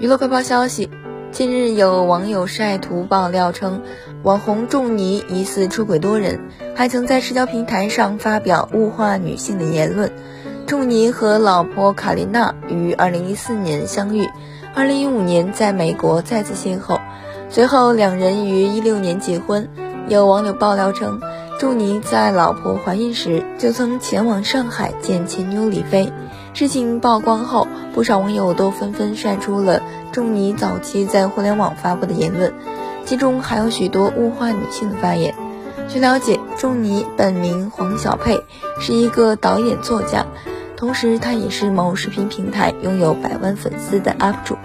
娱乐快报消息，近日有网友晒图爆料称，网红仲尼疑似出轨多人，还曾在社交平台上发表物化女性的言论。仲尼和老婆卡琳娜于2014年相遇，2015年在美国再次邂逅，随后两人于16年结婚。有网友爆料称，仲尼在老婆怀孕时就曾前往上海见前女友李飞。事情曝光后，不少网友都纷纷晒出了仲尼早期在互联网发布的言论，其中还有许多物化女性的发言。据了解，仲尼本名黄小佩，是一个导演作家，同时他也是某视频平台拥有百万粉丝的 UP 主。